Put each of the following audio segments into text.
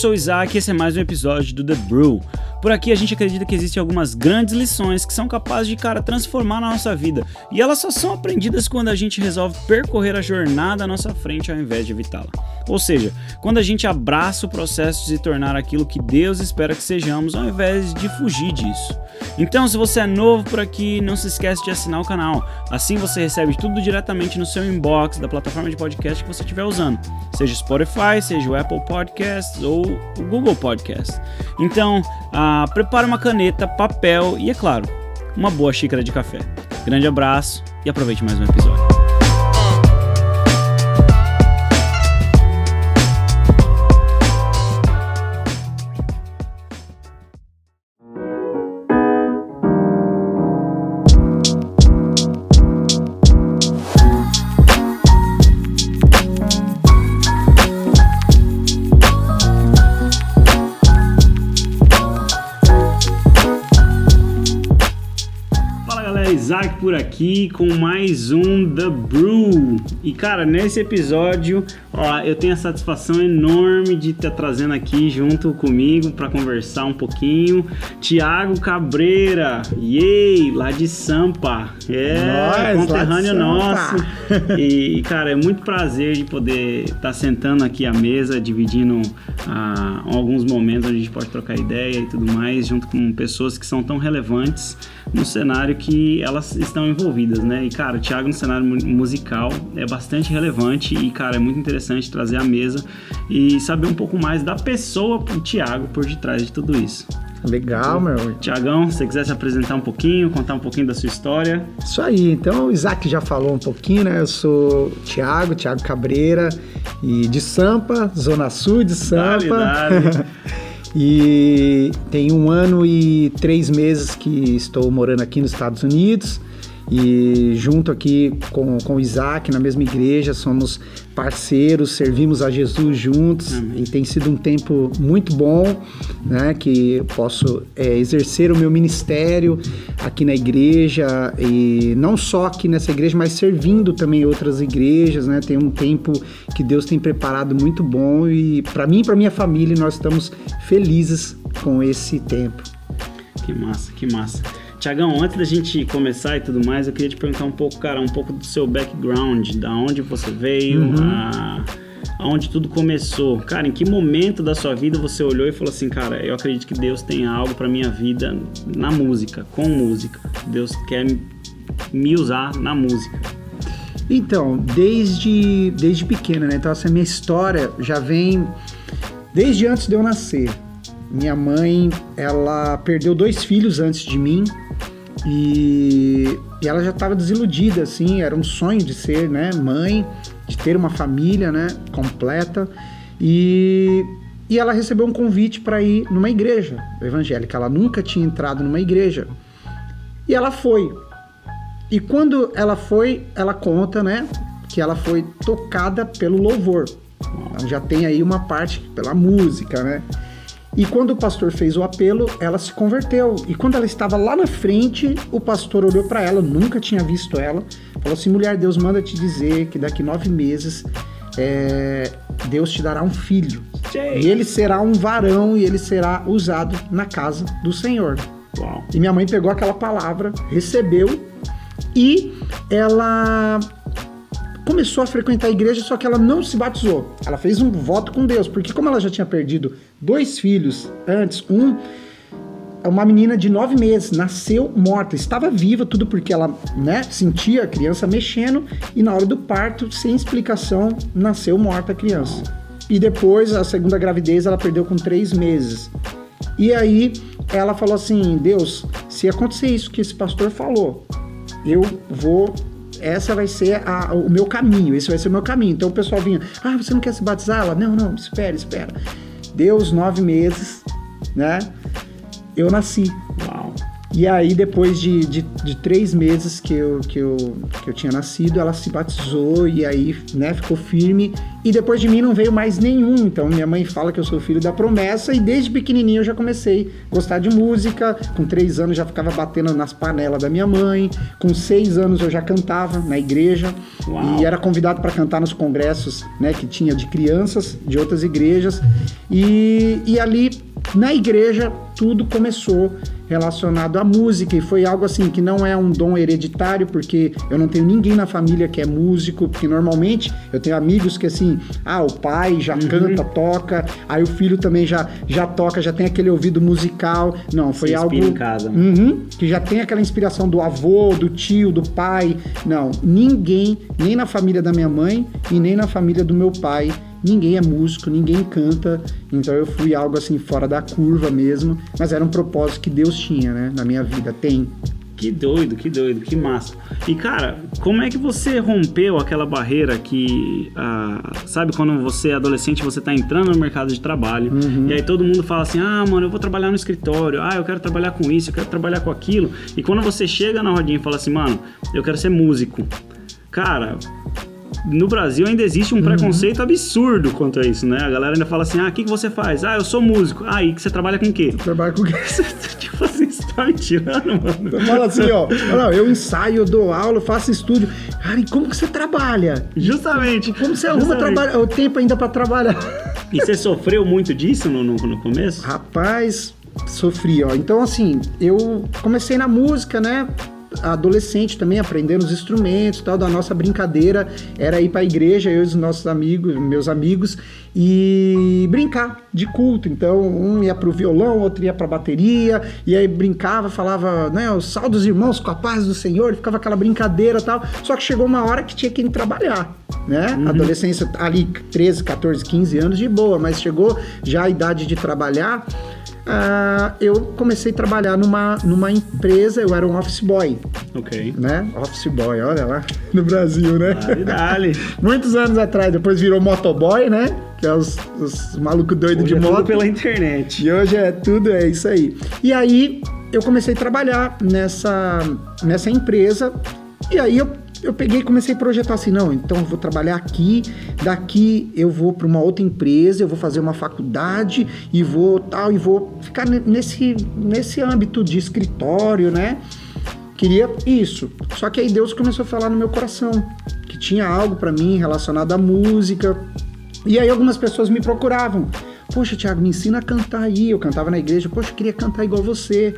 sou o Isaac e esse é mais um episódio do The Brew. Por aqui a gente acredita que existem algumas grandes lições que são capazes de, cara, transformar a nossa vida. E elas só são aprendidas quando a gente resolve percorrer a jornada à nossa frente ao invés de evitá-la. Ou seja, quando a gente abraça o processo de se tornar aquilo que Deus espera que sejamos ao invés de fugir disso. Então, se você é novo por aqui, não se esquece de assinar o canal. Assim você recebe tudo diretamente no seu inbox da plataforma de podcast que você estiver usando, seja Spotify, seja o Apple Podcasts ou o Google Podcasts. Então, prepare uma caneta, papel e, é claro, uma boa xícara de café. Grande abraço e aproveite mais um episódio. Por aqui com mais um The Brew. E cara, nesse episódio, ó, eu tenho a satisfação enorme de estar trazendo aqui junto comigo para conversar um pouquinho, Tiago Cabreira, yay, lá de Sampa. É, Nós, conterrâneo nosso. E cara, é muito prazer de poder estar sentando aqui à mesa, dividindo ah, alguns momentos onde a gente pode trocar ideia e tudo mais, junto com pessoas que são tão relevantes no cenário que elas estão envolvidas, né? E, cara, o Thiago no cenário musical é bastante relevante e, cara, é muito interessante trazer a mesa e saber um pouco mais da pessoa, o Thiago, por detrás de tudo isso. Legal, meu. Tiagão, se você quiser se apresentar um pouquinho, contar um pouquinho da sua história. Isso aí, então o Isaac já falou um pouquinho, né? Eu sou Tiago, Tiago Cabreira, e de Sampa, Zona Sul de Sampa. Dale, dale. E tem um ano e três meses que estou morando aqui nos Estados Unidos. E junto aqui com, com o Isaac, na mesma igreja, somos parceiros, servimos a Jesus juntos Amém. e tem sido um tempo muito bom, né? Que posso é, exercer o meu ministério aqui na igreja e não só aqui nessa igreja, mas servindo também outras igrejas, né? Tem um tempo que Deus tem preparado muito bom e para mim e para minha família nós estamos felizes com esse tempo. Que massa, que massa. Tiagão, antes da gente começar e tudo mais, eu queria te perguntar um pouco, cara, um pouco do seu background, da onde você veio, uhum. a, aonde tudo começou. Cara, em que momento da sua vida você olhou e falou assim, cara, eu acredito que Deus tem algo para minha vida na música, com música. Deus quer me usar na música. Então, desde, desde pequena, né? Então, essa minha história já vem desde antes de eu nascer. Minha mãe, ela perdeu dois filhos antes de mim, e, e ela já estava desiludida, assim, era um sonho de ser, né, mãe, de ter uma família, né, completa. E, e ela recebeu um convite para ir numa igreja evangélica. Ela nunca tinha entrado numa igreja. E ela foi. E quando ela foi, ela conta, né, que ela foi tocada pelo louvor. Então já tem aí uma parte pela música, né? E quando o pastor fez o apelo, ela se converteu. E quando ela estava lá na frente, o pastor olhou para ela, nunca tinha visto ela, falou assim: mulher, Deus manda te dizer que daqui nove meses é, Deus te dará um filho. E ele será um varão e ele será usado na casa do Senhor. Uau. E minha mãe pegou aquela palavra, recebeu e ela começou a frequentar a igreja, só que ela não se batizou. Ela fez um voto com Deus, porque como ela já tinha perdido dois filhos antes, um uma menina de nove meses nasceu morta, estava viva, tudo porque ela né, sentia a criança mexendo e na hora do parto, sem explicação, nasceu morta a criança. E depois, a segunda gravidez, ela perdeu com três meses. E aí ela falou assim: Deus, se acontecer isso que esse pastor falou, eu vou essa vai ser a, o meu caminho, esse vai ser o meu caminho. Então o pessoal vinha, ah, você não quer se batizar? Ela, não, não, espera, espera. Deu os nove meses, né? Eu nasci. Uau. E aí, depois de, de, de, três meses que eu, que, eu, que eu tinha nascido, ela se batizou e aí, né, ficou firme. E depois de mim não veio mais nenhum. Então, minha mãe fala que eu sou filho da promessa. E desde pequenininho eu já comecei a gostar de música. Com três anos já ficava batendo nas panelas da minha mãe. Com seis anos eu já cantava na igreja. Uau. E era convidado para cantar nos congressos, né, que tinha de crianças de outras igrejas. E, e ali na igreja tudo começou relacionado à música e foi algo assim que não é um dom hereditário porque eu não tenho ninguém na família que é músico porque normalmente eu tenho amigos que assim ah o pai já uhum. canta toca aí o filho também já já toca já tem aquele ouvido musical não foi algo em casa. Uhum, que já tem aquela inspiração do avô do tio do pai não ninguém nem na família da minha mãe e nem na família do meu pai ninguém é músico, ninguém canta, então eu fui algo assim fora da curva mesmo, mas era um propósito que Deus tinha, né, na minha vida, tem. Que doido, que doido, que massa. E cara, como é que você rompeu aquela barreira que, ah, sabe, quando você é adolescente, você tá entrando no mercado de trabalho, uhum. e aí todo mundo fala assim: ah, mano, eu vou trabalhar no escritório, ah, eu quero trabalhar com isso, eu quero trabalhar com aquilo. E quando você chega na rodinha e fala assim, mano, eu quero ser músico. Cara, no Brasil ainda existe um uhum. preconceito absurdo quanto a isso, né? A galera ainda fala assim: ah, o que, que você faz? Ah, eu sou músico. Ah, e que você trabalha com o quê? Trabalha com o quê? tipo assim, você tá me tirando, mano. Fala assim, ó. Não, eu ensaio, eu dou aula, eu faço estúdio. Cara, e como que você trabalha? Justamente. Como você arruma trabalho, o tempo ainda para trabalhar? E você sofreu muito disso no, no, no começo? Rapaz, sofri, ó. Então, assim, eu comecei na música, né? Adolescente também, aprendendo os instrumentos tal, da nossa brincadeira era ir para a igreja, eu e os nossos amigos, meus amigos, e brincar de culto. Então, um ia para o violão, outro ia para a bateria, e aí brincava, falava, né, o sal dos irmãos com a paz do Senhor, ficava aquela brincadeira tal. Só que chegou uma hora que tinha que ir trabalhar, né? Uhum. Adolescência ali, 13, 14, 15 anos de boa, mas chegou já a idade de trabalhar uh, eu comecei a trabalhar numa, numa empresa, eu era um office boy. Ok. Né? Office boy, olha lá, no Brasil, né? Dale, dale. Muitos anos atrás, depois virou motoboy, né? Que é os, os malucos doidos de é moto. Tudo pela internet. E hoje é tudo, é isso aí. E aí eu comecei a trabalhar nessa, nessa empresa. E aí eu eu peguei e comecei a projetar assim, não, então eu vou trabalhar aqui, daqui eu vou para uma outra empresa, eu vou fazer uma faculdade e vou tal e vou ficar nesse nesse âmbito de escritório, né? Queria isso. Só que aí Deus começou a falar no meu coração que tinha algo para mim relacionado à música. E aí algumas pessoas me procuravam. Poxa, Thiago, me ensina a cantar aí. Eu cantava na igreja. Poxa, eu queria cantar igual você.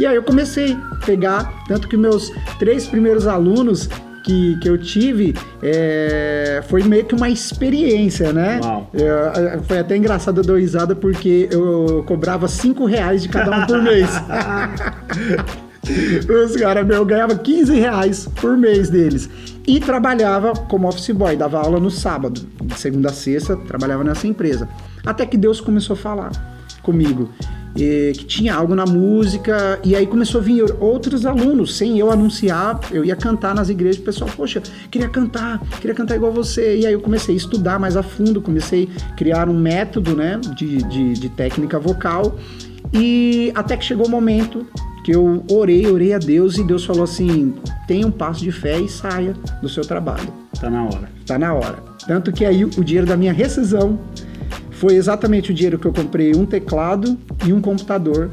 E aí eu comecei a pegar, tanto que meus três primeiros alunos, que, que eu tive é, foi meio que uma experiência, né? É, foi até engraçado a risada porque eu cobrava 5 reais de cada um por mês. Os caras, meu, eu ganhava 15 reais por mês deles. E trabalhava como office boy, dava aula no sábado. De segunda a sexta, trabalhava nessa empresa. Até que Deus começou a falar comigo e, que tinha algo na música, e aí começou a vir outros alunos, sem eu anunciar, eu ia cantar nas igrejas, o pessoal, poxa, queria cantar, queria cantar igual você, e aí eu comecei a estudar mais a fundo, comecei a criar um método, né, de, de, de técnica vocal, e até que chegou o momento que eu orei, orei a Deus, e Deus falou assim, tenha um passo de fé e saia do seu trabalho. Tá na hora. Tá na hora. Tanto que aí o dinheiro da minha rescisão foi exatamente o dinheiro que eu comprei um teclado e um computador.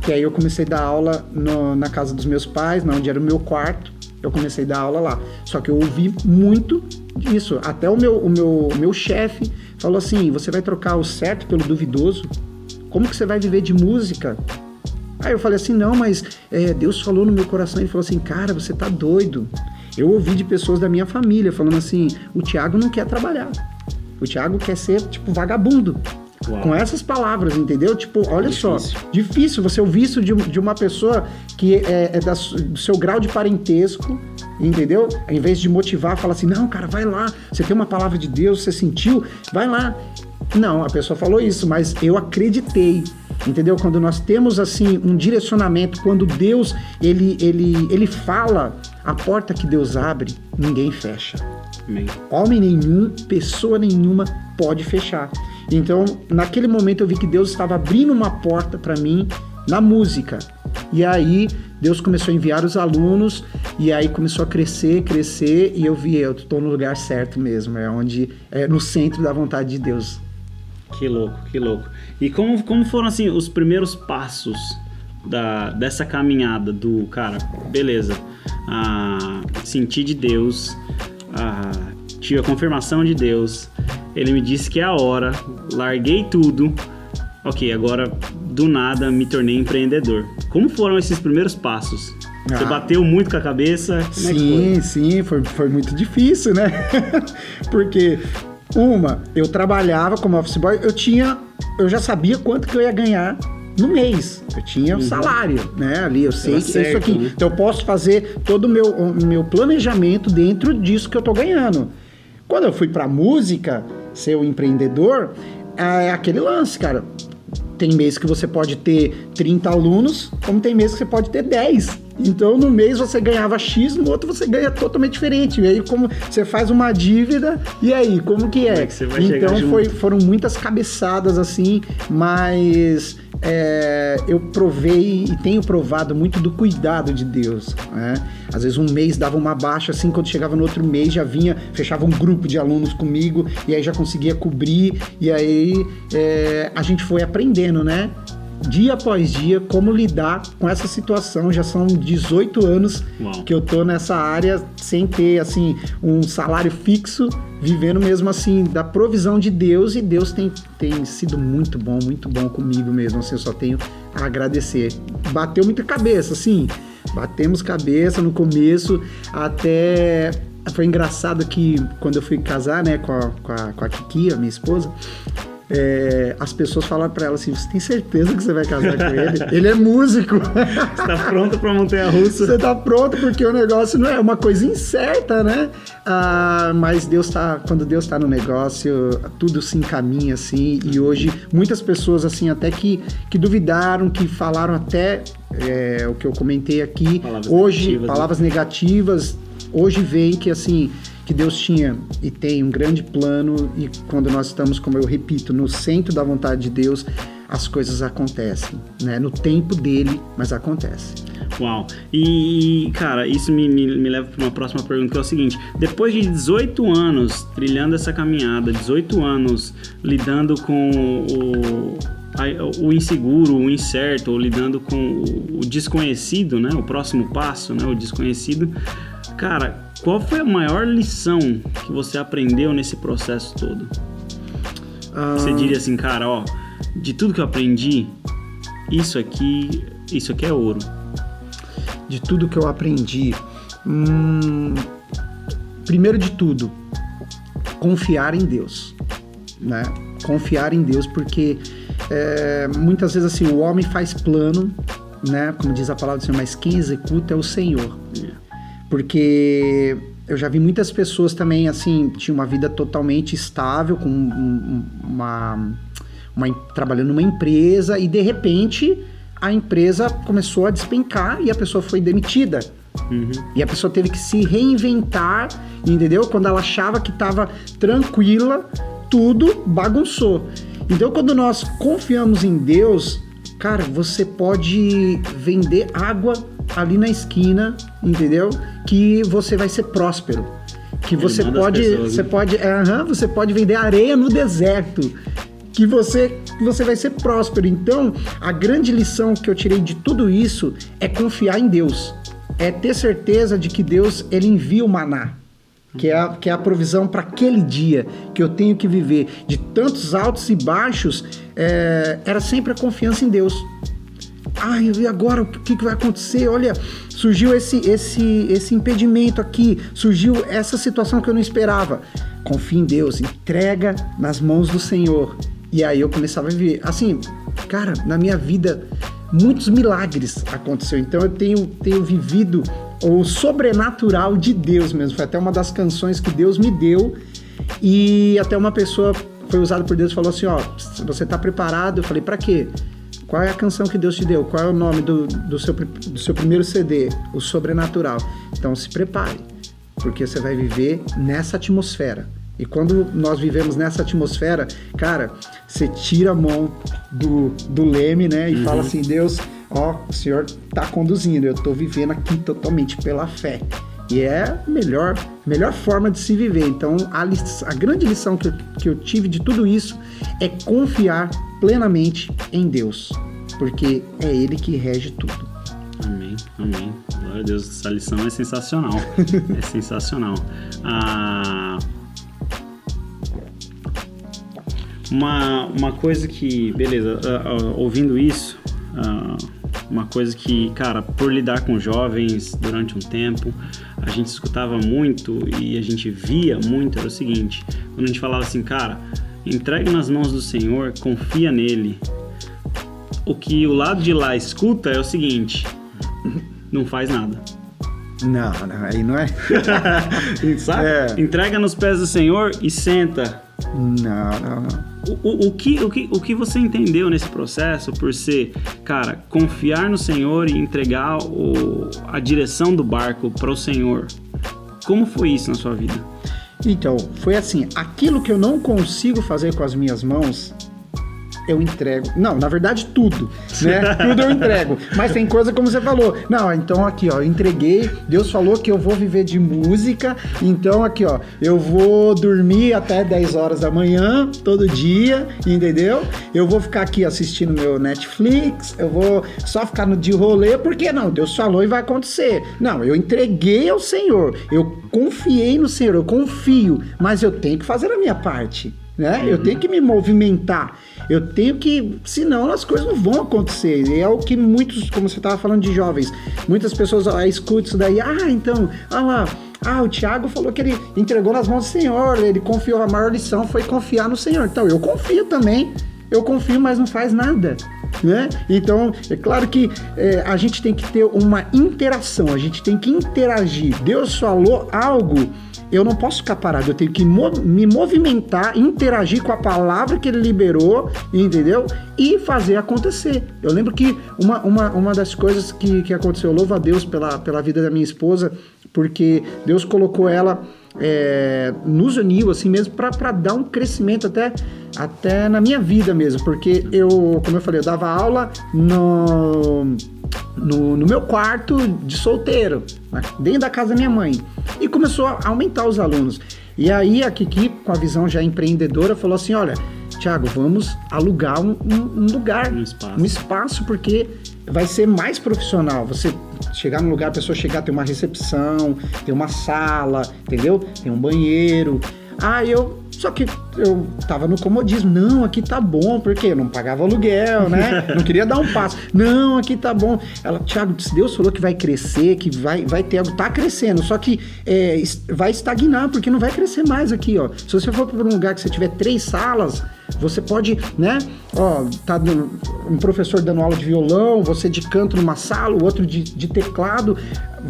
Que aí eu comecei a dar aula no, na casa dos meus pais, onde era o meu quarto. Eu comecei a dar aula lá. Só que eu ouvi muito disso. Até o meu, o meu, meu chefe falou assim: você vai trocar o certo pelo duvidoso? Como que você vai viver de música? Aí eu falei assim: não, mas é, Deus falou no meu coração. Ele falou assim: cara, você tá doido. Eu ouvi de pessoas da minha família falando assim: o Tiago não quer trabalhar. O Thiago quer ser, tipo, vagabundo. Uau. Com essas palavras, entendeu? Tipo, olha difícil. só, difícil você ouvir isso de, de uma pessoa que é, é da, do seu grau de parentesco, entendeu? Ao invés de motivar, fala assim: não, cara, vai lá, você tem uma palavra de Deus, você sentiu, vai lá. Não, a pessoa falou isso, mas eu acreditei. Entendeu? Quando nós temos assim um direcionamento, quando Deus ele ele ele fala, a porta que Deus abre, ninguém fecha. Amém. Homem nenhum, pessoa nenhuma pode fechar. Então, naquele momento eu vi que Deus estava abrindo uma porta para mim na música. E aí Deus começou a enviar os alunos e aí começou a crescer, crescer e eu vi, eu estou no lugar certo mesmo, é onde é no centro da vontade de Deus. Que louco, que louco. E como, como foram assim os primeiros passos da, dessa caminhada do cara, beleza, ah, senti de Deus, ah, tive a confirmação de Deus, ele me disse que é a hora, larguei tudo, ok, agora do nada me tornei empreendedor. Como foram esses primeiros passos? Você ah. bateu muito com a cabeça? É sim, foi? sim, foi, foi muito difícil, né? Porque, uma, eu trabalhava como office boy, eu tinha, eu já sabia quanto que eu ia ganhar no mês. Eu tinha o uhum. salário, né? Ali, eu sei que certo, isso aqui. Né? Então eu posso fazer todo o meu, o meu planejamento dentro disso que eu tô ganhando. Quando eu fui pra música, ser o um empreendedor, é aquele lance, cara. Tem mês que você pode ter 30 alunos, como tem mês que você pode ter 10. Então, no mês você ganhava X, no outro você ganha totalmente diferente. E aí, como você faz uma dívida, e aí, como que é? Como é que então, foi, foram muitas cabeçadas assim, mas é, eu provei e tenho provado muito do cuidado de Deus. Né? Às vezes um mês dava uma baixa, assim, quando chegava no outro mês já vinha, fechava um grupo de alunos comigo e aí já conseguia cobrir. E aí é, a gente foi aprendendo, né? Dia após dia como lidar com essa situação. Já são 18 anos Uau. que eu tô nessa área sem ter assim um salário fixo, vivendo mesmo assim da provisão de Deus e Deus tem, tem sido muito bom, muito bom comigo mesmo. Assim, eu só tenho a agradecer. Bateu muita cabeça, assim. Batemos cabeça no começo até foi engraçado que quando eu fui casar, né, com a, com a, com a Kiki, a minha esposa, é, as pessoas falaram para ela assim: Você tem certeza que você vai casar com ele? Ele é músico. Você tá pronto pra montanha russa? Você tá pronto porque o negócio não é uma coisa incerta, né? Ah, mas Deus tá. Quando Deus tá no negócio, tudo se encaminha assim. E hoje, muitas pessoas, assim, até que, que duvidaram, que falaram até é, o que eu comentei aqui. Palavras hoje, negativas, né? palavras né? negativas, hoje vem que assim que Deus tinha e tem um grande plano e quando nós estamos, como eu repito, no centro da vontade de Deus, as coisas acontecem, né? No tempo dele, mas acontece. Uau! E, cara, isso me, me, me leva para uma próxima pergunta, que é o seguinte: depois de 18 anos trilhando essa caminhada, 18 anos lidando com o, o inseguro, o incerto, ou lidando com o desconhecido, né? O próximo passo, né? O desconhecido. Cara, qual foi a maior lição que você aprendeu nesse processo todo? Ah. Você diria assim, cara, ó, de tudo que eu aprendi, isso aqui, isso aqui é ouro. De tudo que eu aprendi, hum, primeiro de tudo, confiar em Deus, né? Confiar em Deus, porque é, muitas vezes assim o homem faz plano, né? Como diz a palavra do Senhor, mas quem executa é o Senhor. Porque eu já vi muitas pessoas também, assim, tinham uma vida totalmente estável, com uma, uma, trabalhando numa empresa e de repente a empresa começou a despencar e a pessoa foi demitida. Uhum. E a pessoa teve que se reinventar, entendeu? Quando ela achava que estava tranquila, tudo bagunçou. Então, quando nós confiamos em Deus, cara, você pode vender água ali na esquina, entendeu? Que você vai ser próspero. Que você pode, pessoas, você né? pode, é, uh você pode vender areia no deserto. Que você, você vai ser próspero. Então, a grande lição que eu tirei de tudo isso é confiar em Deus. É ter certeza de que Deus ele envia o maná que é a, que é a provisão para aquele dia que eu tenho que viver, de tantos altos e baixos, é, era sempre a confiança em Deus. Ai, e agora o que, que vai acontecer? Olha, surgiu esse, esse, esse impedimento aqui, surgiu essa situação que eu não esperava. Confia em Deus, entrega nas mãos do Senhor. E aí eu começava a viver. Assim, cara, na minha vida, muitos milagres aconteceram. Então eu tenho, tenho vivido o sobrenatural de Deus mesmo. Foi até uma das canções que Deus me deu. E até uma pessoa foi usada por Deus e falou assim: Ó, você tá preparado? Eu falei: para quê? Qual é a canção que Deus te deu? Qual é o nome do, do, seu, do seu primeiro CD? O Sobrenatural. Então se prepare, porque você vai viver nessa atmosfera. E quando nós vivemos nessa atmosfera, cara, você tira a mão do, do leme, né? E uhum. fala assim: Deus, ó, o Senhor tá conduzindo, eu tô vivendo aqui totalmente pela fé. E é a melhor, melhor forma de se viver. Então, a, a grande lição que eu, que eu tive de tudo isso é confiar plenamente em Deus, porque é Ele que rege tudo. Amém, amém. Glória a Deus, essa lição é sensacional. é sensacional. Ah, uma, uma coisa que, beleza, uh, uh, ouvindo isso, uh, uma coisa que, cara, por lidar com jovens durante um tempo, a gente escutava muito e a gente via muito era o seguinte: quando a gente falava assim, cara, entregue nas mãos do Senhor, confia nele. O que o lado de lá escuta é o seguinte: não faz nada. Não, não, aí não é. Sabe? É. Entrega nos pés do Senhor e senta. Não, não, não. O, o, o, que, o, que, o que você entendeu nesse processo por ser, cara, confiar no Senhor e entregar o, a direção do barco para o Senhor? Como foi isso na sua vida? Então, foi assim: aquilo que eu não consigo fazer com as minhas mãos, eu entrego. Não, na verdade, tudo, né? tudo eu entrego. Mas tem coisa como você falou. Não, então aqui, ó, eu entreguei. Deus falou que eu vou viver de música. Então aqui, ó, eu vou dormir até 10 horas da manhã, todo dia, entendeu? Eu vou ficar aqui assistindo meu Netflix. Eu vou só ficar no de rolê, porque não, Deus falou e vai acontecer. Não, eu entreguei ao Senhor. Eu confiei no Senhor, eu confio, mas eu tenho que fazer a minha parte né? Eu tenho que me movimentar. Eu tenho que, senão as coisas não vão acontecer. E é o que muitos, como você estava falando de jovens, muitas pessoas ah, escutam isso daí. Ah, então, ah lá, ah, o Tiago falou que ele entregou nas mãos do Senhor, ele confiou, a maior lição foi confiar no Senhor. Então, eu confio também. Eu confio, mas não faz nada. Né? Então, é claro que é, a gente tem que ter uma interação, a gente tem que interagir. Deus falou algo eu não posso ficar parado, eu tenho que me movimentar, interagir com a palavra que ele liberou, entendeu? E fazer acontecer. Eu lembro que uma, uma, uma das coisas que, que aconteceu, eu louvo a Deus pela, pela vida da minha esposa, porque Deus colocou ela, é, nos uniu assim mesmo para dar um crescimento até, até na minha vida mesmo, porque eu, como eu falei, eu dava aula no no, no meu quarto de solteiro, né, dentro da casa da minha mãe. E começou a aumentar os alunos. E aí a Kiki, com a visão já empreendedora, falou assim: olha, Tiago, vamos alugar um, um, um lugar, um espaço. um espaço, porque vai ser mais profissional. Você chegar no lugar, a pessoa chegar, tem uma recepção, tem uma sala, entendeu? Tem um banheiro. Ah, eu só que eu tava no comodismo. Não, aqui tá bom, porque eu não pagava aluguel, né? Não queria dar um passo. Não, aqui tá bom. Ela, Thiago, Deus falou que vai crescer, que vai, vai ter algo. Tá crescendo, só que é, vai estagnar, porque não vai crescer mais aqui, ó. Se você for para um lugar que você tiver três salas, você pode, né? Ó, tá um professor dando aula de violão, você de canto numa sala, o outro de, de teclado.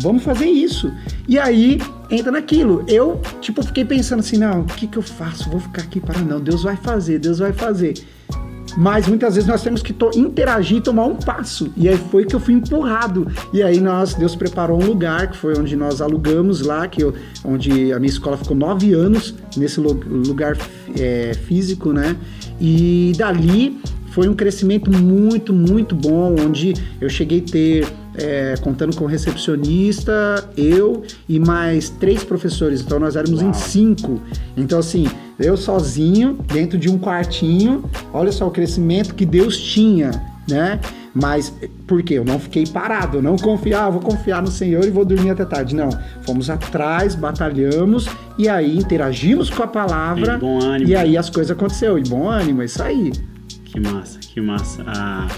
Vamos fazer isso. E aí entra naquilo. Eu, tipo, fiquei pensando assim, não, o que que eu faço? Vou ficar aqui para não. Deus vai fazer, Deus vai fazer. Mas muitas vezes nós temos que interagir e tomar um passo. E aí foi que eu fui empurrado. E aí nós, Deus preparou um lugar, que foi onde nós alugamos lá, que eu, onde a minha escola ficou nove anos nesse lugar é, físico, né? E dali foi um crescimento muito, muito bom, onde eu cheguei a ter é, contando com recepcionista, eu e mais três professores. Então nós éramos Uau. em cinco. Então, assim, eu sozinho, dentro de um quartinho, olha só o crescimento que Deus tinha, né? Mas por quê? Eu não fiquei parado, eu não confiava, ah, vou confiar no Senhor e vou dormir até tarde. Não. Fomos atrás, batalhamos e aí interagimos com a palavra. E, e aí as coisas aconteceram. E bom ânimo, é isso aí. Que massa, que massa. Ah,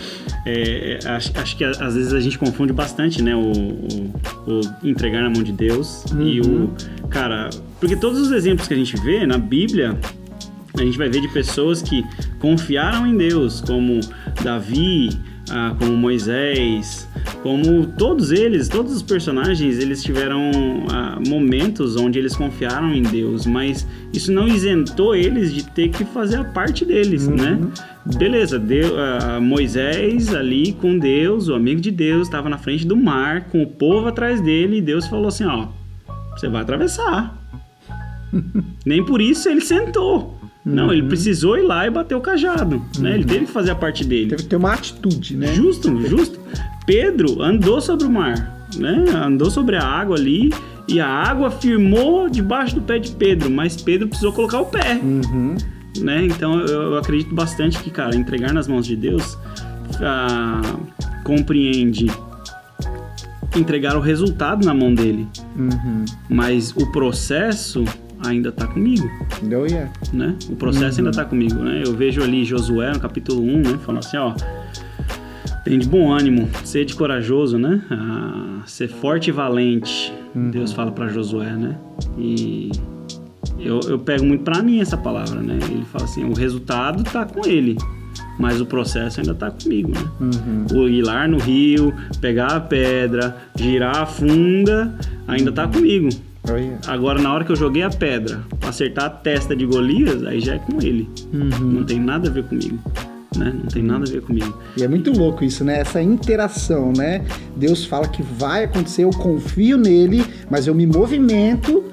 é, é, acho, acho, que às vezes a gente confunde bastante, né? O, o, o entregar na mão de Deus uhum. e o. Uhum. Cara, porque todos os exemplos que a gente vê na Bíblia, a gente vai ver de pessoas que confiaram em Deus, como Davi, ah, como Moisés, como todos eles, todos os personagens, eles tiveram ah, momentos onde eles confiaram em Deus, mas isso não isentou eles de ter que fazer a parte deles, uhum. né? Beleza, Deus, uh, Moisés ali com Deus, o amigo de Deus, estava na frente do mar, com o povo atrás dele, e Deus falou assim: Ó, você vai atravessar. Nem por isso ele sentou. Não, ele uhum. precisou ir lá e bater o cajado, né? Ele uhum. teve que fazer a parte dele. Teve que ter uma atitude, né? Justo, justo. Pedro andou sobre o mar, né? Andou sobre a água ali e a água firmou debaixo do pé de Pedro, mas Pedro precisou colocar o pé, Uhum. né? Então eu, eu acredito bastante que, cara, entregar nas mãos de Deus ah, compreende entregar o resultado na mão dele, Uhum. mas o processo ainda tá comigo Deu yeah. né? O processo ainda tá comigo, né? Eu vejo ali Josué no capítulo 1, né? Falando assim, ó. Tem de bom ânimo, sede corajoso, né? Ah, ser forte e valente. Deus fala pra Josué, né? E eu, eu pego muito pra mim essa palavra, né? Ele fala assim, o resultado tá com ele, mas o processo ainda tá comigo, né? Uhum. O ir lá no rio, pegar a pedra, girar a funda, ainda tá comigo. Agora, na hora que eu joguei a pedra, pra acertar a testa de Golias, aí já é com ele. Uhum. Não tem nada a ver comigo. Né? Não tem nada a ver comigo. E é muito louco isso, né? Essa interação, né? Deus fala que vai acontecer, eu confio nele, mas eu me movimento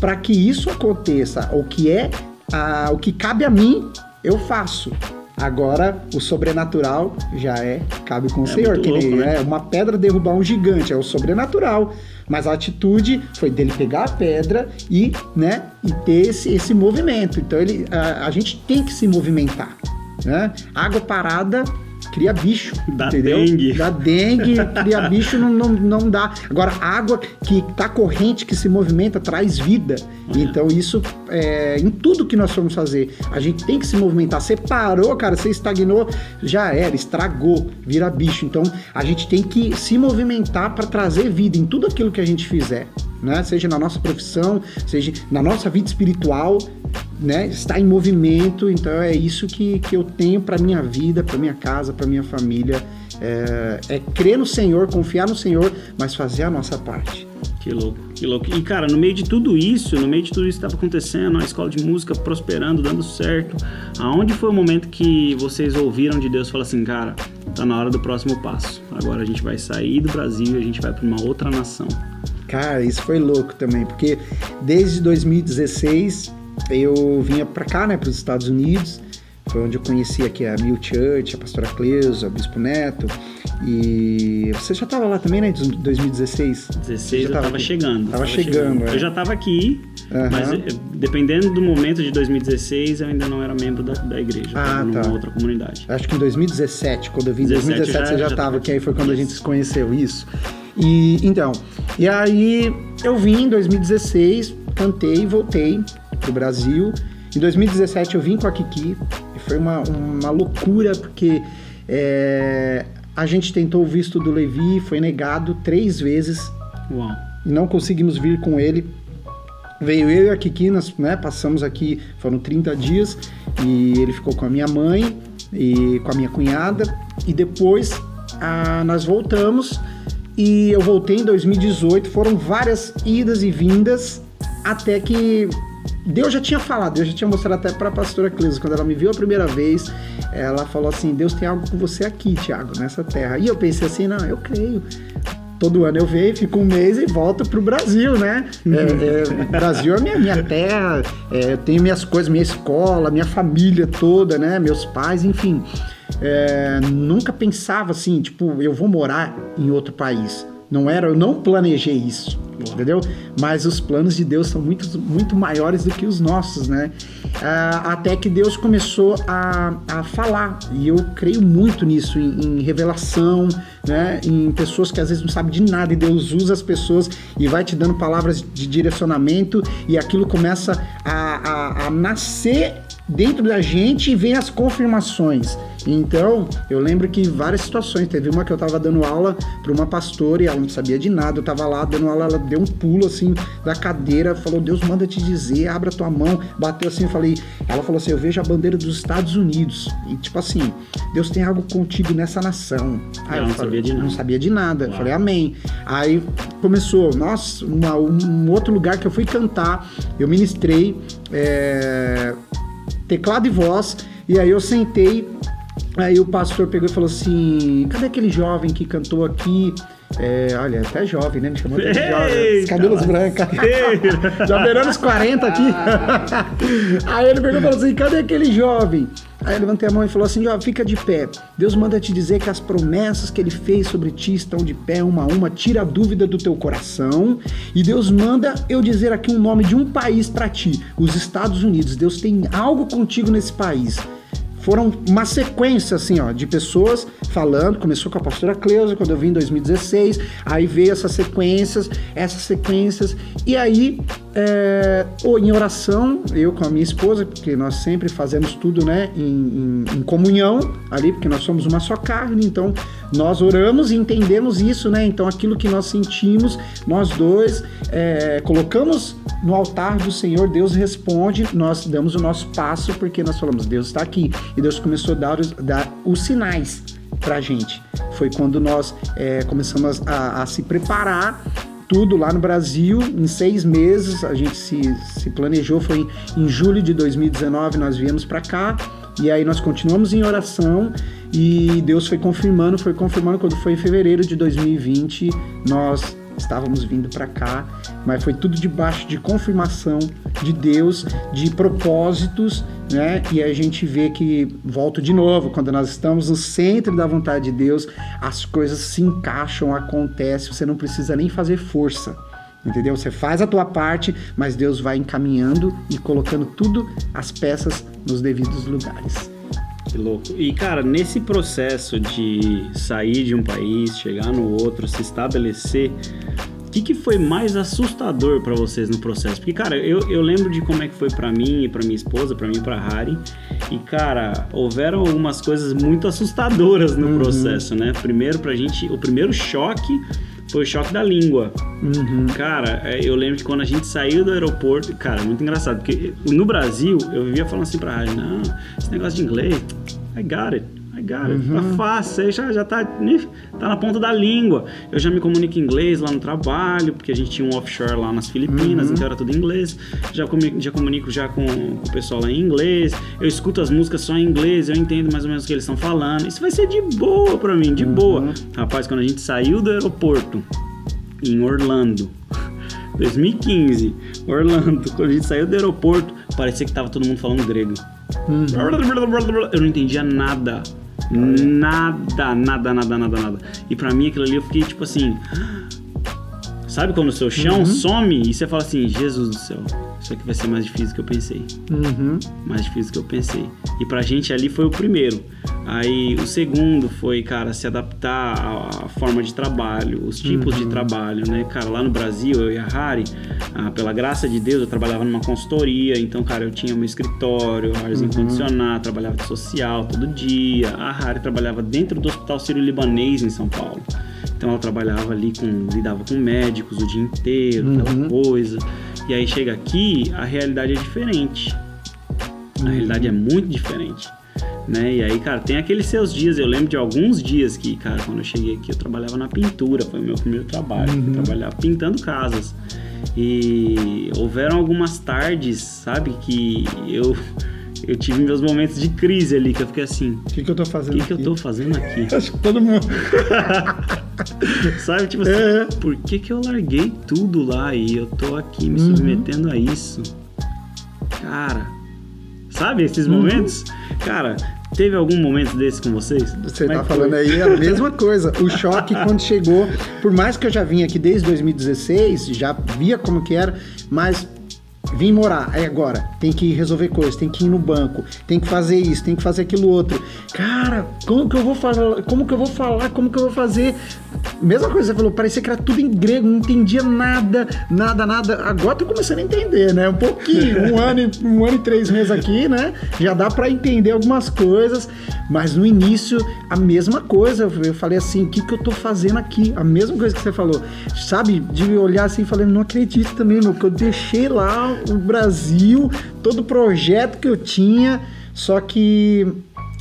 para que isso aconteça. O que é, a, o que cabe a mim, eu faço. Agora, o sobrenatural já é, cabe com o É Senhor. Que louco, né? é, uma pedra derrubar um gigante, é o sobrenatural. Mas a atitude foi dele pegar a pedra e, né, e ter esse, esse movimento. Então ele, a, a gente tem que se movimentar. Né? Água parada cria bicho, Dá entendeu? dengue. Dá dengue, cria bicho, não, não, não dá. Agora, água que tá corrente, que se movimenta, traz vida. Então, isso é em tudo que nós formos fazer. A gente tem que se movimentar. Você parou, cara, você estagnou, já era, estragou, vira bicho. Então, a gente tem que se movimentar para trazer vida em tudo aquilo que a gente fizer. Né? Seja na nossa profissão, seja na nossa vida espiritual, né? Está em movimento, então é isso que, que eu tenho para minha vida, para minha casa, para minha família. É, é crer no Senhor, confiar no Senhor, mas fazer a nossa parte. Que louco, que louco. E cara, no meio de tudo isso, no meio de tudo isso que estava acontecendo, a escola de música prosperando, dando certo, aonde foi o momento que vocês ouviram de Deus falar assim, cara, tá na hora do próximo passo. Agora a gente vai sair do Brasil e a gente vai para uma outra nação. Cara, isso foi louco também, porque desde 2016 eu vinha para cá, né, para os Estados Unidos. Foi onde eu conheci aqui a Mill Church, a pastora Cleusa, o Bispo Neto. E você já estava lá também, né, em 2016? 16 eu tava tava aqui. chegando. Tava chegando, é. Eu já tava aqui, Aham. mas eh, dependendo do momento de 2016, eu ainda não era membro da, da igreja. Ah, tava numa tá. outra comunidade. Acho que em 2017, quando eu vim em 17 2017 já- você já estava, tava que aí foi quando a gente Isso. se conheceu, isso. E então, e aí eu vim em 2016, cantei, voltei pro Brasil. Em 2017 eu vim com a Kiki e foi uma, uma loucura porque é, a gente tentou o visto do Levi, foi negado três vezes Uau. e não conseguimos vir com ele. Veio eu e a Kiki, nós né, passamos aqui, foram 30 dias, e ele ficou com a minha mãe e com a minha cunhada, e depois ah, nós voltamos, e eu voltei em 2018, foram várias idas e vindas, até que Deus já tinha falado, Deus já tinha mostrado até para a pastora Cleusa, quando ela me viu a primeira vez, ela falou assim, Deus tem algo com você aqui, Tiago, nessa terra. E eu pensei assim, não, eu creio. Todo ano eu venho, fico um mês e volto pro Brasil, né? É, é, Brasil é minha, minha terra, é, eu tenho minhas coisas, minha escola, minha família toda, né? Meus pais, enfim. É, nunca pensava assim, tipo, eu vou morar em outro país. Não era, eu não planejei isso, entendeu? Mas os planos de Deus são muito, muito maiores do que os nossos, né? Ah, até que Deus começou a, a falar, e eu creio muito nisso, em, em revelação, né? Em pessoas que às vezes não sabem de nada, e Deus usa as pessoas e vai te dando palavras de direcionamento, e aquilo começa a, a, a nascer dentro da gente e vem as confirmações. Então, eu lembro que várias situações, teve uma que eu tava dando aula para uma pastora e ela não sabia de nada, eu tava lá dando aula, ela deu um pulo assim da cadeira, falou: "Deus manda te dizer, abra tua mão". Bateu assim, eu falei, ela falou assim: "Eu vejo a bandeira dos Estados Unidos". E tipo assim, Deus tem algo contigo nessa nação. Aí Ela eu não falei, sabia de nada. Não sabia de nada. Eu Uau. falei: "Amém". Aí começou, nossa, uma- um outro lugar que eu fui cantar, eu ministrei é, teclado e voz, e aí eu sentei, aí o pastor pegou e falou assim: cadê aquele jovem que cantou aqui? É, olha, até jovem, né? Me chamou até de jovem. Cabelos brancos. Já beirando os 40 aqui. Aí ele perguntou assim: cadê aquele jovem? Aí eu levantei a mão e falou assim: ó, fica de pé. Deus manda te dizer que as promessas que ele fez sobre ti estão de pé uma a uma. Tira a dúvida do teu coração. E Deus manda eu dizer aqui um nome de um país para ti: os Estados Unidos. Deus tem algo contigo nesse país foram uma sequência assim, ó, de pessoas falando. Começou com a pastora Cleusa quando eu vim em 2016, aí veio essas sequências, essas sequências, e aí é, em oração, eu com a minha esposa, porque nós sempre fazemos tudo, né, em, em, em comunhão ali, porque nós somos uma só carne, então nós oramos e entendemos isso, né? Então aquilo que nós sentimos, nós dois é, colocamos no altar do Senhor, Deus responde, nós damos o nosso passo porque nós falamos, Deus está aqui. E Deus começou a dar os, dar os sinais pra gente. Foi quando nós é, começamos a, a se preparar tudo lá no Brasil em seis meses. A gente se, se planejou, foi em, em julho de 2019 nós viemos para cá e aí nós continuamos em oração e Deus foi confirmando, foi confirmando quando foi em fevereiro de 2020 nós estávamos vindo para cá, mas foi tudo debaixo de confirmação de Deus, de propósitos, né? E a gente vê que volto de novo, quando nós estamos no centro da vontade de Deus, as coisas se encaixam, acontecem, você não precisa nem fazer força. Entendeu? Você faz a tua parte, mas Deus vai encaminhando e colocando tudo as peças nos devidos lugares. Que louco. E, cara, nesse processo de sair de um país, chegar no outro, se estabelecer, o que, que foi mais assustador para vocês no processo? Porque, cara, eu, eu lembro de como é que foi para mim e para minha esposa, para mim e pra Harry. E, cara, houveram algumas coisas muito assustadoras no uhum. processo, né? Primeiro, pra gente, o primeiro choque foi o choque da língua. Uhum. Cara, é, eu lembro que quando a gente saiu do aeroporto, cara, muito engraçado, porque no Brasil eu vivia falando assim pra Rádio, não, esse negócio de inglês, I got it. I got it. Tá uhum. Tá fácil, aí já, já tá, tá na ponta da língua. Eu já me comunico em inglês lá no trabalho, porque a gente tinha um offshore lá nas Filipinas, uhum. então era tudo em inglês. Já comunico, já comunico já com, com, o pessoal lá em inglês. Eu escuto as músicas só em inglês, eu entendo mais ou menos o que eles estão falando. Isso vai ser de boa pra mim, de uhum. boa. Rapaz, quando a gente saiu do aeroporto em Orlando, 2015, Orlando, quando a gente saiu do aeroporto, parecia que tava todo mundo falando grego. Uhum. Eu não entendia nada. Nada, nada, nada, nada, nada. E pra mim aquilo ali eu fiquei tipo assim. Sabe quando o seu chão uhum. some e você fala assim: Jesus do céu, isso aqui vai ser mais difícil do que eu pensei. Uhum. Mais difícil do que eu pensei. E pra gente ali foi o primeiro. Aí o segundo foi, cara, se adaptar à forma de trabalho, os tipos uhum. de trabalho, né? Cara, lá no Brasil, eu e a Harry, ah, pela graça de Deus, eu trabalhava numa consultoria, então, cara, eu tinha meu escritório, arzinho uhum. condicionado, trabalhava de social todo dia. A Harry trabalhava dentro do Hospital Sírio-Libanês em São Paulo. Então ela trabalhava ali com, lidava com médicos o dia inteiro, uhum. aquela coisa. E aí chega aqui, a realidade é diferente. A realidade é muito diferente. Né? E aí, cara, tem aqueles seus dias. Eu lembro de alguns dias que, cara, quando eu cheguei aqui, eu trabalhava na pintura, foi o meu primeiro trabalho. Uhum. Eu trabalhava pintando casas. E houveram algumas tardes, sabe, que eu eu tive meus momentos de crise ali, que eu fiquei assim. O que, que eu tô fazendo aqui? O que, que eu tô fazendo aqui? Acho que todo mundo. Sabe, tipo assim, é. por que, que eu larguei tudo lá e eu tô aqui me uhum. submetendo a isso? Cara, sabe esses uhum. momentos? Cara, Teve algum momento desse com vocês? Você Como é tá falando foi? aí a mesma coisa. O choque quando chegou, por mais que eu já vim aqui desde 2016, já via como que era, mas vim morar, aí agora tem que resolver coisas, tem que ir no banco, tem que fazer isso, tem que fazer aquilo outro. Cara, como que eu vou falar? Como que eu vou falar? Como que eu vou fazer? Mesma coisa, você falou, parecia que era tudo em grego, não entendia nada, nada, nada. Agora tô começando a entender, né? Um pouquinho, um ano, um ano e três meses aqui, né? Já dá para entender algumas coisas, mas no início a mesma coisa. Eu falei assim, o que que eu tô fazendo aqui? A mesma coisa que você falou, sabe? De olhar assim, falando, não acredito também, meu, que eu deixei lá o Brasil, todo o projeto que eu tinha, só que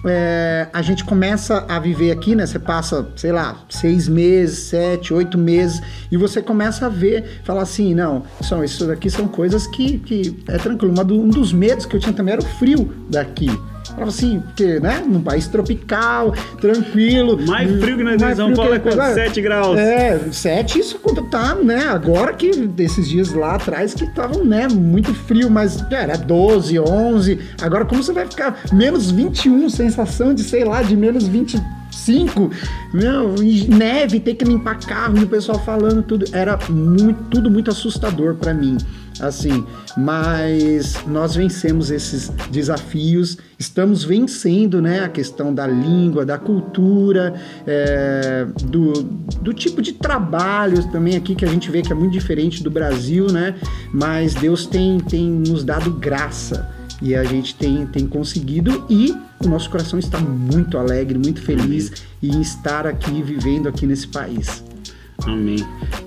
é, a gente começa a viver aqui, né? Você passa, sei lá, seis meses, sete, oito meses, e você começa a ver, falar assim, não, são, isso daqui são coisas que, que é tranquilo. Mas um dos medos que eu tinha também era o frio daqui. Falava assim, porque, né? Num país tropical, tranquilo. Mais frio que nós mais em São Paulo é quanto? 7 graus. É, 7 isso quando tá, né? Agora que desses dias lá atrás que estavam, né, muito frio, mas era 12, 11. Agora como você vai ficar menos 21, sensação de, sei lá, de menos 25. Meu, e neve, ter que limpar carro e o pessoal falando tudo. Era muito, tudo muito assustador pra mim. Assim, mas nós vencemos esses desafios, estamos vencendo né, a questão da língua, da cultura, é, do, do tipo de trabalho também aqui que a gente vê que é muito diferente do Brasil, né? Mas Deus tem, tem nos dado graça e a gente tem, tem conseguido e o nosso coração está muito alegre, muito feliz em estar aqui, vivendo aqui nesse país. Amém.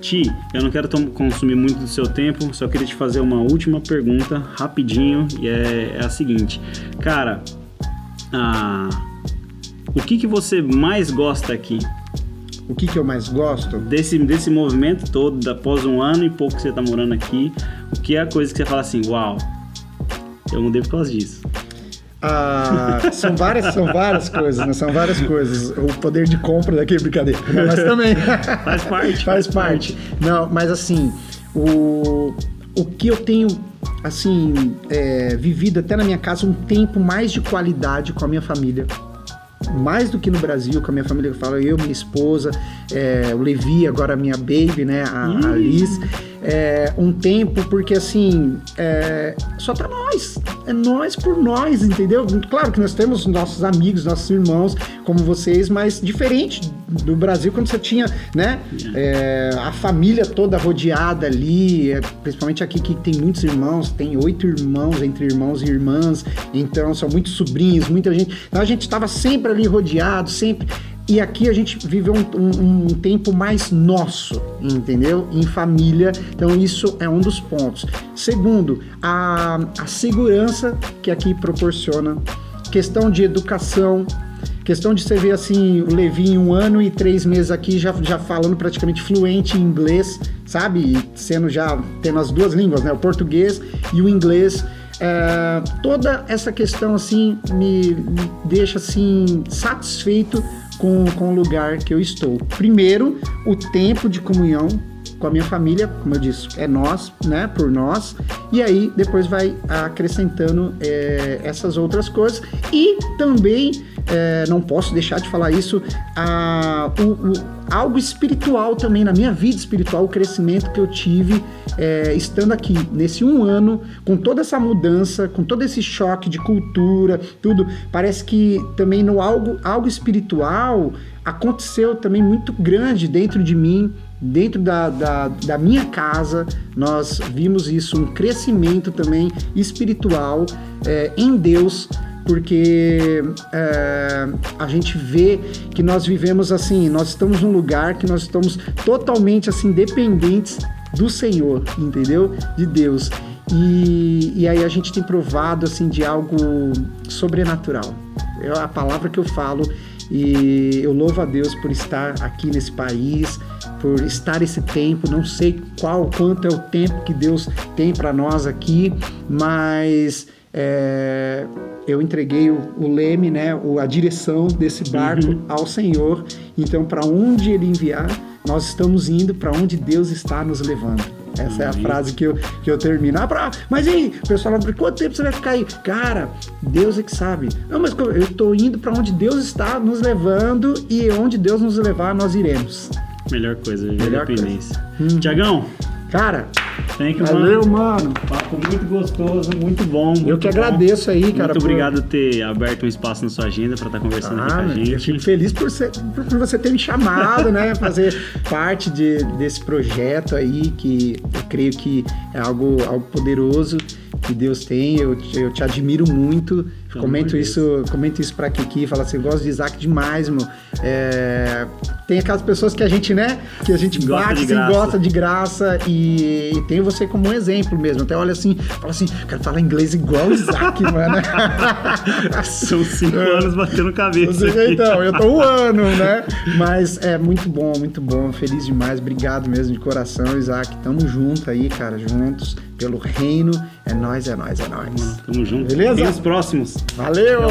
Ti, eu não quero consumir muito do seu tempo, só queria te fazer uma última pergunta, rapidinho, e é, é a seguinte. Cara, ah, o que, que você mais gosta aqui? O que, que eu mais gosto? Desse, desse movimento todo, após um ano e pouco que você tá morando aqui, o que é a coisa que você fala assim, uau, eu mudei por causa disso? Ah, são várias, são várias coisas, né? São várias coisas. O poder de compra daqui é brincadeira, mas também Faz parte. faz parte. Não, mas assim, o, o que eu tenho assim é, vivido até na minha casa um tempo mais de qualidade com a minha família. Mais do que no Brasil, com a minha família, eu falo, eu, minha esposa, é, o Levi, agora a minha baby, né, a, a Liz. É, um tempo, porque assim, é, só tá nós. É nós por nós, entendeu? Claro que nós temos nossos amigos, nossos irmãos, como vocês, mas diferente do Brasil, quando você tinha, né, é, a família toda rodeada ali, é, principalmente aqui que tem muitos irmãos, tem oito irmãos entre irmãos e irmãs, então são muitos sobrinhos, muita gente. Então a gente estava sempre ali rodeado, sempre. E aqui a gente vive um, um- um tempo mais nosso, entendeu? Em família. Então isso é um dos pontos. Segundo, a, a segurança que aqui proporciona. Questão de educação. Questão de você ver assim, o Levi um ano e três meses aqui já, já falando praticamente fluente em inglês, sabe? E sendo já tendo as duas línguas, né? O português e o inglês. É, toda essa questão assim me, me deixa assim satisfeito com, com o lugar que eu estou. Primeiro, o tempo de comunhão com a minha família, como eu disse, é nós, né, por nós, e aí depois vai acrescentando é, essas outras coisas. E também é, não posso deixar de falar isso, a, o- o- algo espiritual também na minha vida espiritual, o crescimento que eu tive é, estando aqui nesse um ano, com toda essa mudança, com todo esse choque de cultura, tudo, parece que também no algo, algo espiritual aconteceu também muito grande dentro de mim, dentro da, da, da minha casa, nós vimos isso, um crescimento também espiritual é, em Deus, porque é, a gente vê que nós vivemos assim, nós estamos num lugar que nós estamos totalmente assim dependentes do Senhor, entendeu? De Deus. E, e aí a gente tem provado assim de algo sobrenatural. É a palavra que eu falo e eu louvo a Deus por estar aqui nesse país, por estar esse tempo. Não sei qual, quanto é o tempo que Deus tem para nós aqui, mas é, eu entreguei o, o leme, né, a direção desse barco ao Senhor. Então, para onde Ele enviar, nós estamos indo para onde Deus está nos levando. Essa é a frase que eu, que eu termino. Ah, pra- mas e aí, o pessoal fala, quanto tempo você vai ficar aí? Cara, Deus é que sabe. Não, mas eu estou indo para onde Deus está nos levando e onde Deus nos levar, nós iremos. Melhor coisa, Melhor independência. Hum. Tiagão, Cara, thank you, valeu, mano. mano. Papo muito gostoso, muito bom. Eu muito que bom. agradeço aí, cara. Muito por- obrigado por ter aberto um espaço na sua agenda para estar conversando aqui Ah, com a eu gente. fico feliz por, ser- por você ter me chamado, né? Fazer parte de- desse projeto aí, que eu creio que é algo, algo poderoso que Deus tem. Eu, te- eu te admiro muito. Pelo comento isso, comento isso pra Kiki, fala assim, eu gosto de Isaac demais, meu. É, tem aquelas pessoas que a gente, né? Que a gente Gosta bate, de assim, gosta de graça e, e tem você como um exemplo mesmo. Até olha assim, fala assim, quero falar inglês igual o Isaac, mano. São cinco anos batendo cabeça. Aqui. então, eu tô um ano, né? Mas é muito bom, muito bom. Feliz demais. Obrigado mesmo de coração, Isaac. Tamo junto aí, cara, juntos. Pelo reino. É nós, é nós, é nós. Tamo junto. Beleza? Tem os próximos. Valeu!